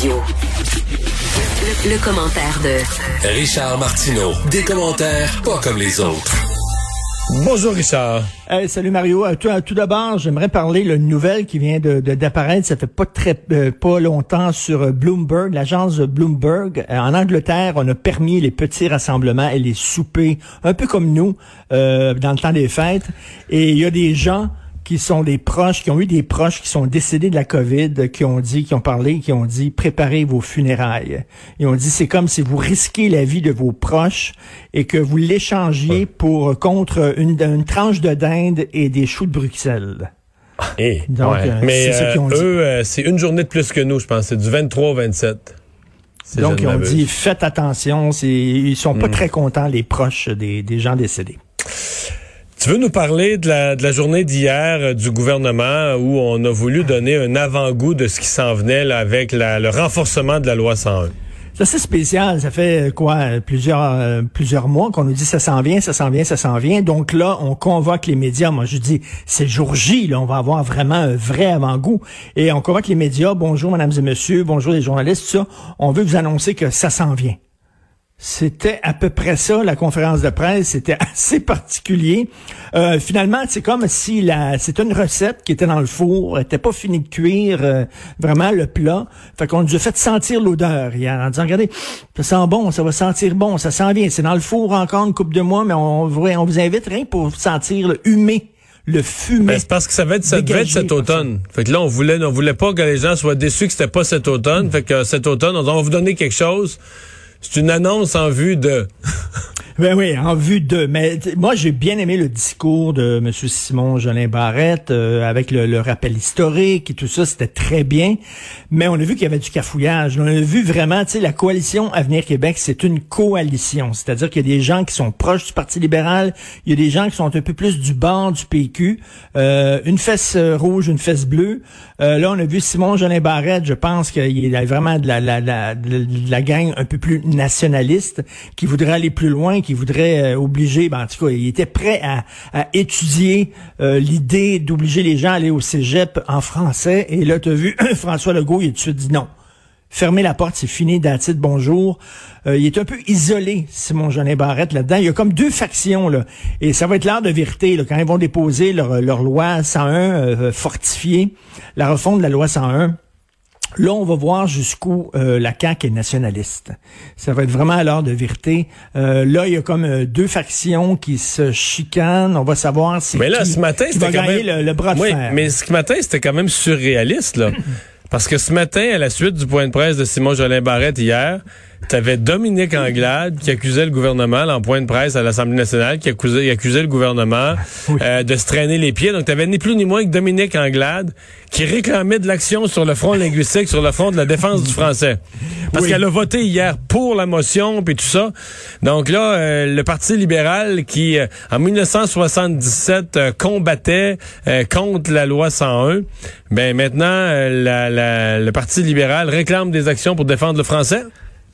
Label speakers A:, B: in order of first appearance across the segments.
A: Radio. Le, le commentaire de
B: Richard Martineau. Des commentaires pas comme les autres.
C: Bonjour Richard.
D: Hey, salut Mario. Euh, tout, tout d'abord, j'aimerais parler d'une nouvelle qui vient de, de- d'apparaître. Ça fait pas très euh, pas longtemps sur euh, Bloomberg, l'agence de Bloomberg. Euh, en Angleterre, on a permis les petits rassemblements et les soupers, un peu comme nous euh, dans le temps des fêtes. Et il y a des gens qui sont des proches, qui ont eu des proches qui sont décédés de la COVID, qui ont dit, qui ont parlé, qui ont dit préparez vos funérailles. Ils ont dit c'est comme si vous risquez la vie de vos proches et que vous l'échangiez pour contre une, une tranche de dinde et des choux de Bruxelles.
C: Eh,
D: Donc,
C: ouais.
D: euh,
C: Mais
D: c'est ça
C: euh,
D: qu'ils ont dit.
C: eux, euh, c'est une journée de plus que nous, je pense. C'est du 23 au 27. Si
D: Donc ils ont dit faites attention, ils sont pas très contents les proches des, des gens décédés.
C: Tu veux nous parler de la, journée d'hier euh, du gouvernement où on a voulu donner un avant-goût de ce qui s'en venait là, avec le renforcement de la loi 101.
D: C'est spécial. Ça fait euh, quoi euh, plusieurs plusieurs mois qu'on nous dit ça s'en vient, ça s'en vient, ça s'en vient. Donc là, on convoque les médias. Moi, je dis c'est jour J. Là, on va avoir vraiment un vrai avant-goût. Et on convoque les médias. Bonjour, mesdames et messieurs. Bonjour les journalistes. Ça. On veut vous annoncer que ça s'en vient. C'était à peu près ça, la conférence de presse. C'était assez particulier. Euh, finalement, c'est comme si la, c'était une recette qui était dans le four, elle était pas finie de cuire euh, vraiment le plat. Fait qu'on nous a fait sentir l'odeur hier en disant, regardez, ça sent bon, ça va sentir bon, ça sent bien. C'est dans le four encore une coupe de mois, mais on, vous- on vous invite rien pour sentir le humé, le fumé.
C: Ben, c'est parce que ça, va être, ça devait être cet automne. Fait que là, on voulait, on voulait pas que les gens soient déçus que c'était pas cet automne. Fait que euh, cet automne, on va vous donner quelque chose. C'est une annonce en vue de.
D: Ben oui, en vue de. Mais moi, j'ai bien aimé le discours de M. Simon Jolin Barrette euh, avec le, le rappel historique et tout ça, c'était très bien. Mais on a vu qu'il y avait du cafouillage. On a vu vraiment, tu sais, la coalition Avenir Québec, c'est une coalition. C'est-à-dire qu'il y a des gens qui sont proches du Parti libéral, il y a des gens qui sont un peu plus du bord du PQ. Euh, une fesse euh, rouge, une fesse bleue. Euh, là, on a vu Simon Jolin Barrette, je pense qu'il a vraiment de la, la, la, de la gang un peu plus nationaliste, qui voudrait aller plus loin, qui voudrait euh, obliger, ben, en tout cas, il était prêt à, étudier euh, l'idée d'obliger les gens à aller au cégep en français. Et là, tu as vu François Legault, il a dit non. Fermez la porte, c'est fini, Datit, bonjour. Euh, il est un peu isolé, Simon Jolin Barrette, là-dedans. Il y a comme deux factions, là. Et ça va être l'heure de vérité, là, quand ils vont déposer leur, leur loi 101 euh, fortifiée, la refonte de la loi 101. Là, on va voir jusqu'où euh, la CAQ est nationaliste. Ça va être vraiment à l'heure de vérité. Euh, là, il y a comme euh, deux factions qui se chicanent. On va savoir si
C: Mais là,
D: qui,
C: ce matin, c'était
D: va
C: quand
D: gagner
C: même...
D: le, le bras de
C: oui,
D: fer.
C: mais ce matin, c'était quand même surréaliste, là. Parce que ce matin, à la suite du point de presse de Simon Jolin Barrette hier, t'avais Dominique Anglade qui accusait le gouvernement, là, en point de presse à l'Assemblée nationale, qui accusait, qui accusait le gouvernement
D: Oui.
C: euh, de se traîner les pieds. Donc, t'avais ni plus ni moins que Dominique Anglade qui réclamait de l'action sur le front linguistique, sur le front de la défense du français. Parce
D: Oui.
C: qu'elle a voté hier pour la motion, puis tout ça. Donc là, euh, le Parti libéral qui, euh, en 1977, euh, combattait euh, contre la loi 101, ben maintenant, euh, la- la- le Parti libéral réclame des actions pour défendre le français.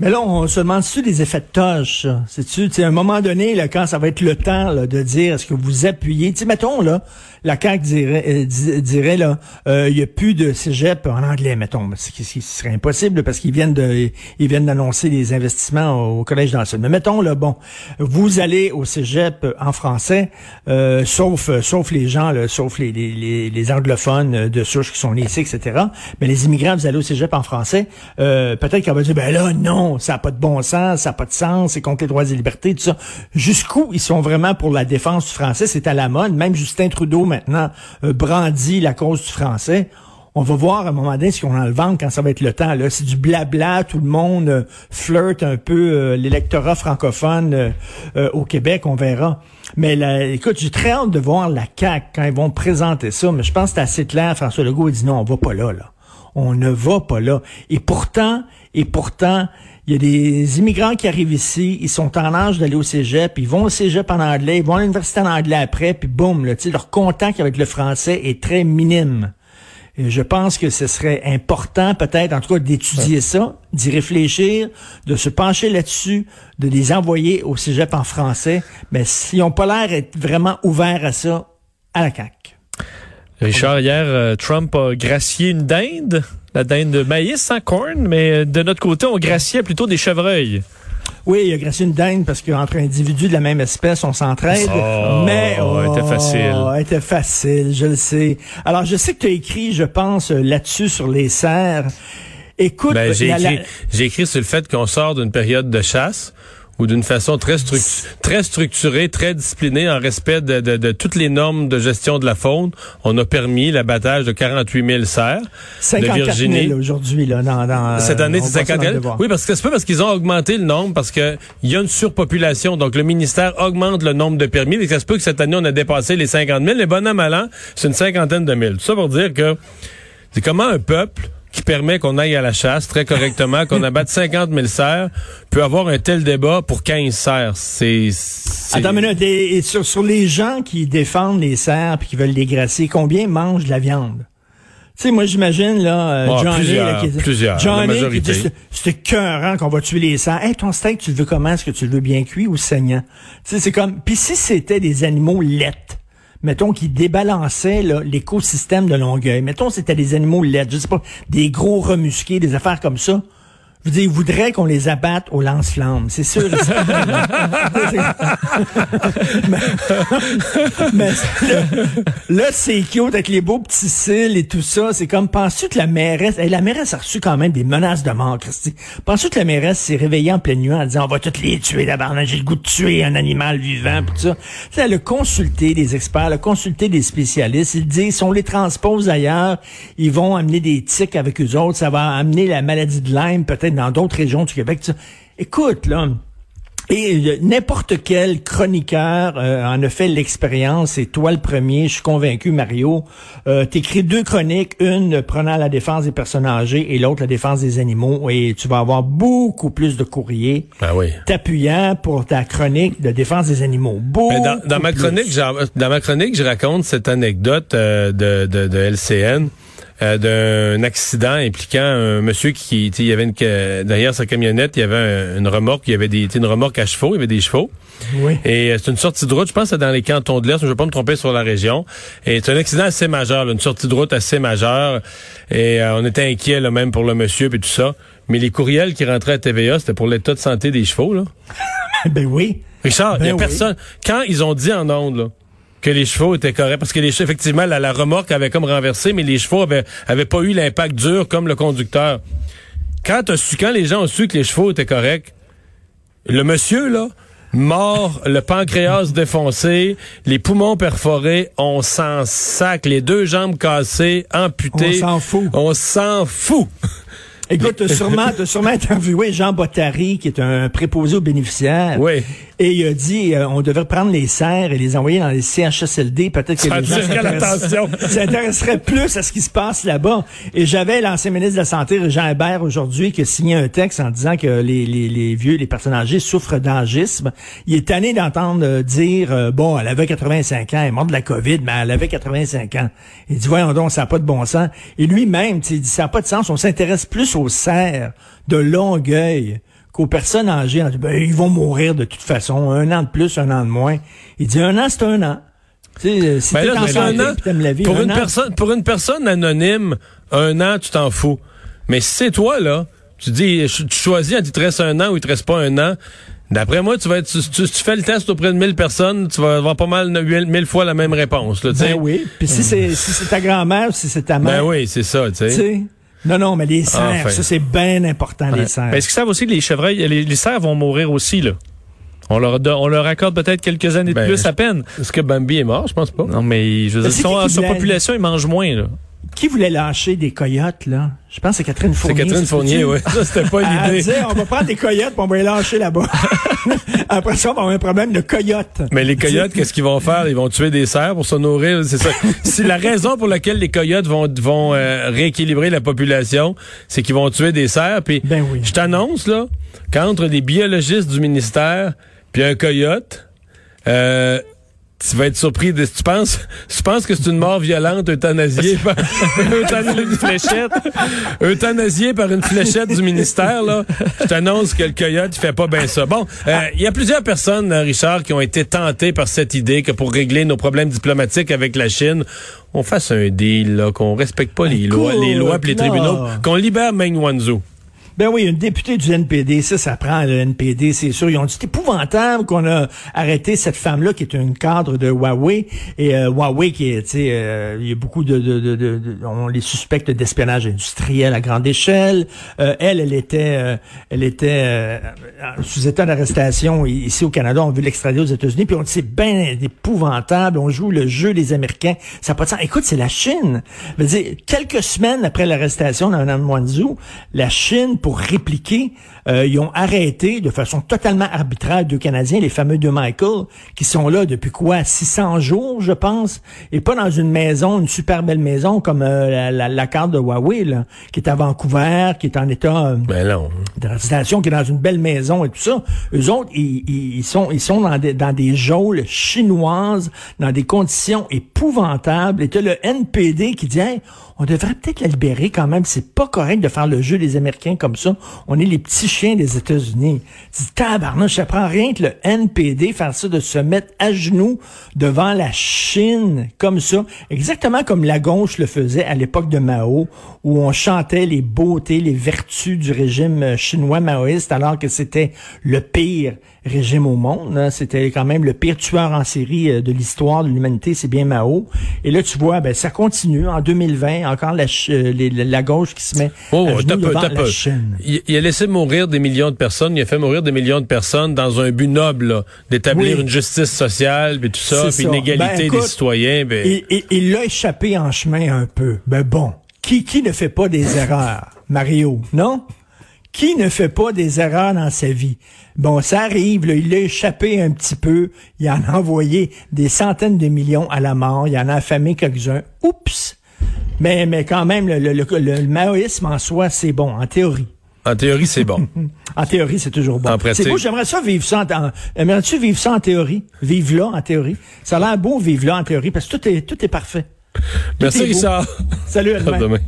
D: Mais là, on se demande-tu des effets de toche? C'est-tu, à un moment donné, là, quand ça va être le temps là, de dire est-ce que vous appuyez, tu mettons, là, la CAQ dirait, euh, di- dirait là, euh, il y a plus de cégep en anglais, mettons. Ce qui serait impossible parce qu'ils viennent de ils viennent d'annoncer des investissements au Collège d'Anson. Mais mettons, là, bon, vous allez au cégep en français, euh, sauf euh, sauf les gens, là, sauf les, les, les, les anglophones de souche qui sont nés ici, etc. Mais les immigrants, vous allez au cégep en français, peut-être qu'on va dire, ben là, non, ça n'a pas de bon sens, ça n'a pas de sens, c'est contre les droits et libertés, tout ça. Jusqu'où ils sont vraiment pour la défense du français, c'est à la mode. Même Justin Trudeau, maintenant, euh, brandit la cause du français. On va voir à un moment donné qu'on a dans le ventre quand ça va être le temps. Là, c'est du blabla, tout le monde euh, flirte un peu euh, l'électorat francophone au Québec, on verra. Mais là, écoute, j'ai très hâte de voir la CAQ quand ils vont présenter ça. Mais je pense que c'est assez clair. François Legault a dit non, on va pas là, là. On ne va pas là. Et pourtant, et pourtant, il y a des immigrants qui arrivent ici, ils sont en âge d'aller au cégep, ils vont au cégep en anglais, ils vont à l'université en anglais après, puis boum, là, tu sais, leur contact avec le français est très minime. Et je pense que ce serait important, peut-être, en tout cas, d'étudier ça, d'y réfléchir, de se pencher là-dessus, de les envoyer au cégep en français. Mais s'ils n'ont pas l'air d'être vraiment ouverts à ça, à la CAQ.
E: Richard, hier, euh, Trump a gracié une dinde, la dinde de maïs sans corn, mais euh, de notre côté, on graciait plutôt des chevreuils.
D: Oui, il a gracié une dinde parce qu'entre individus de la même espèce, on s'entraide.
E: Oh,
D: mais
E: oh, était facile.
D: était facile, je le sais. Alors, je sais que tu as écrit, je pense, là-dessus sur les serres. Écoute,
C: ben,
D: la-
C: j'ai écrit sur le fait qu'on sort d'une période de chasse ou d'une façon très, très structurée, très disciplinée, en respect de, de- de toutes les normes de gestion de la faune. On a permis l'abattage de 48 000 cerfs de
D: 54
C: Virginie.
D: 000 aujourd'hui, là, dans, dans,
C: Cette année, c'est
D: voit ça
C: 50
D: dans le
C: 000.
D: devoir.
C: Oui, parce que c'est pas parce qu'ils ont augmenté le nombre, parce que il y a une surpopulation. Donc, le ministère augmente le nombre de permis. Et ça se peut que cette année, on a dépassé les 50 000. Les bon an, mal an, c'est une cinquantaine de mille. Tout ça pour dire que c'est comment un peuple qui permet qu'on aille à la chasse très correctement, qu'on abatte 50 000 cerfs, peut avoir un tel débat pour 15 cerfs. C'est...
D: Attends une minute, et, et sur, sur les gens qui défendent les cerfs puis qui veulent les gracier, combien mangent de la viande? Tu sais, moi, j'imagine, là, euh,
C: Ah,
D: Johnny,
C: plusieurs,
D: là, qui
C: plusieurs,
D: Johnny, qui dit, c'est- écœurant qu'on va tuer les cerfs. Hey, ton steak, tu le veux comment? Est-ce que tu le veux bien cuit ou saignant? Tu sais, c'est comme, puis si c'était des animaux laites, mettons, qui débalançaient, l'écosystème de Longueuil, mettons, c'était des animaux laites, je sais des gros remusqués, des affaires comme ça, je veux dire, ils voudraient qu'on les abatte au lance-flammes, c'est sûr. et mais mais là, c'est cute avec les beaux petits cils et tout ça. C'est comme, penses-tu que la mairesse, hey, la mairesse a reçu quand même des menaces de mort, Christy? Penses-tu que la mairesse s'est réveillée en pleine nuit en disant, on va toutes les tuer d'abord, j'ai le goût de tuer un animal vivant, pis tout ça? Tu sais, elle a consulté des experts, elle a consulté des spécialistes. Ils disent, si on les transpose ailleurs, ils vont amener des tiques avec eux autres, ça va amener la maladie de Lyme peut-être dans d'autres régions du Québec. Écoute, là, et euh, n'importe quel chroniqueur euh, en a fait l'expérience, et toi le premier, je suis convaincu, Mario. Euh, T'écris deux chroniques, une prenant la défense des personnes âgées et l'autre la défense des animaux, et tu vas avoir beaucoup plus de courriers
C: Ben oui.
D: t'appuyant pour ta chronique de défense des animaux. Beaucoup
C: Mais dans, dans ma chronique, dans ma chronique, je raconte cette anecdote euh, de, de, de LCN d'un accident impliquant un monsieur qui, il y avait une, derrière sa camionnette, il y avait un- une remorque, il y avait des, une remorque à chevaux, il y avait des chevaux.
D: Oui.
C: Et euh, c'est une sortie de route, je pense que c'est dans les cantons de l'Est, je ne vais pas me tromper sur la région. Et c'est un accident assez majeur, là, une sortie de route assez majeure. Et euh, on était inquiets là, même pour le monsieur et tout ça. Mais les courriels qui rentraient à TVA, c'était pour l'état de santé des chevaux. Là.
D: Ben oui.
C: Richard, il
D: Ben
C: y a
D: oui.
C: personne. Quand ils ont dit en ondes là, que les chevaux étaient corrects, parce que les chevaux, effectivement, la, la remorque avait comme renversé, mais les chevaux avaient, avaient pas eu l'impact dur comme le conducteur. Quand, t'as su, quand les gens ont su que les chevaux étaient corrects, le monsieur, là, mort, le pancréas défoncé, les poumons perforés, on s'en sac, les deux jambes cassées, amputées.
D: On s'en fout.
C: On s'en fout.
D: Écoute, t'as sûrement, sûrement interviewé Jean Bottary, qui est un préposé aux bénéficiaires.
C: Oui.
D: Et il a dit, euh, on devrait prendre les serres et les envoyer dans les CHSLD. Peut-être que
C: Ça
D: les gens s'intéresseraient plus à ce qui se passe là-bas. Et j'avais l'ancien ministre de la Santé, Jean Hébert, aujourd'hui, qui a signé un texte en disant que les, les, les vieux, les personnes âgées souffrent d'angisme. Il est tanné d'entendre euh, dire, euh, bon, elle avait 85 ans, elle est morte de la COVID, mais elle avait 85 ans. Il dit, voyons donc, ça n'a pas de bon sens. Et lui-même, il dit, ça n'a pas de sens. On s'intéresse plus aux serres de Longueuil qu'aux personnes âgées. On dit, ben, ils vont mourir de toute façon. Un an de plus, un an de moins. Il dit, un an, c'est un an. Tu sais, si
C: Ben là,
D: en
C: c'est
D: santé
C: un an.
D: la vie,
C: pour
D: un
C: une
D: an,
C: personne, pour une personne anonyme, un an, tu t'en fous. Mais si c'est toi là, tu dis, tu choisis, il te reste un an ou il te reste pas un an. D'après moi, tu vas être, tu, tu- tu fais le test auprès de 1000 personnes, tu vas avoir pas mal de mille, mille fois la même réponse. Là.
D: Ben oui. Puis si c'est si c'est ta grand-mère ou si c'est ta
C: Ben
D: mère,
C: oui, c'est ça, tu sais.
D: Non, non, mais les serres,
C: Enfin.
D: ça c'est bien important, les serres.
E: Ben, Est-ce qu'ils savent aussi que les chevreuils, les, les cerfs vont mourir aussi, là? On leur, on leur accorde peut-être quelques années de
C: Ben,
E: plus à peine.
C: Est-ce que Bambi est mort? Je pense pas.
E: Non, mais je veux dire, son, population, ils mangent moins, là.
D: Qui voulait lâcher des coyotes, là? Je pense que c'est Catherine
C: C'est
D: Fournier.
C: Catherine
D: ça se
C: Fournier, oui. Ça, c'était pas
D: Elle
C: l'idée.
D: disait, on va prendre des coyotes puis on va les lâcher là-bas. Après ça, on va avoir un problème de coyotes.
C: Mais les coyotes, qu'est-ce qu'ils vont faire? Ils vont tuer des cerfs pour se nourrir. C'est ça? si la raison pour laquelle les coyotes vont, vont euh, rééquilibrer la population, c'est qu'ils vont tuer des cerfs. Puis
D: Ben oui.
C: je t'annonce là qu'entre les biologistes du ministère puis un coyote, euh, tu vas être surpris de tu penses. Tu penses que c'est une mort violente euthanasiée par
E: une fléchette.
C: Euthanasiée par une fléchette du ministère là. Je t'annonce que le coyote il fait pas bien ça. Bon euh, il y a plusieurs personnes euh, Richard qui ont été tentées par cette idée que pour régler nos problèmes diplomatiques avec la Chine on fasse un deal là qu'on respecte pas les lois les lois et les tribunaux qu'on libère Meng Wanzhou
D: ben oui, une députée du NPD, ça, ça prend le NPD, c'est sûr. Ils ont dit c'est épouvantable qu'on a arrêté cette femme-là qui est une cadre de Huawei. Et euh, Huawei, qui est, tu sais, euh, il y a beaucoup de, de, de, de, on les suspecte d'espionnage industriel à grande échelle. Euh, elle, elle était, elle était sous état d'arrestation ici au Canada. On veut l'extrader aux États-Unis. Puis on dit c'est bien épouvantable. On joue le jeu des Américains. Ça n'a pas de sens. Écoute, c'est la Chine. Je veux dire, quelques semaines après l'arrestation de Mme Wanzhou, la Chine pour répliquer. Euh, ils ont arrêté de façon totalement arbitraire deux Canadiens, les fameux deux Michael, qui sont là depuis quoi 600 jours, je pense, et pas dans une maison, une super belle maison comme euh, la, la, carte de Huawei, là, qui est à Vancouver, qui est en état euh,
C: ben non.
D: de résidence, qui est dans une belle maison et tout ça. Eux autres, ils, ils sont, ils sont dans des, dans des geôles chinoises, dans des conditions épouvantables. Et tu le NPD qui dit, on devrait peut-être la libérer quand même. C'est pas correct de faire le jeu des Américains comme ça. On est les petits chiens des États-Unis. Tabarnouche, ça prend rien que le NPD faire ça, de se mettre à genoux devant la Chine comme ça. Exactement comme la gauche le faisait à l'époque de Mao, où on chantait les beautés, les vertus du régime chinois maoïste, alors que c'était le pire régime au monde. Hein. C'était quand même le pire tueur en série euh, de l'histoire de l'humanité, c'est bien Mao. Et là, tu vois, ben, ça continue. En 2020, encore la, euh, la gauche qui se met
C: oh,
D: à genoux devant
C: la
D: Chine.
C: Il, a laissé mourir des millions de personnes. Il a fait mourir des millions de personnes dans un but noble d'établir une justice sociale, puis tout ça, puis une égalité ben, des citoyens. Ben...
D: il l'a échappé en chemin un peu. Ben bon, qui, qui ne fait pas des erreurs? Mario, non? Qui ne fait pas des erreurs dans sa vie? Bon, ça arrive, là, il l'a échappé un petit peu, il en a envoyé des centaines de millions à la mort, il en a affamé quelques-uns. Oups! Mais, mais quand même, le, le, le, maoïsme en soi, c'est bon, en théorie.
C: En théorie, c'est bon.
D: en théorie, c'est toujours bon. C'est beau, j'aimerais ça vivre ça en, aimerais-tu vivre ça en théorie? Vivre là, en théorie? Ça a l'air beau, vivre là, en théorie, parce que tout est, tout est parfait.
C: Merci, Richard.
D: Salut, à demain.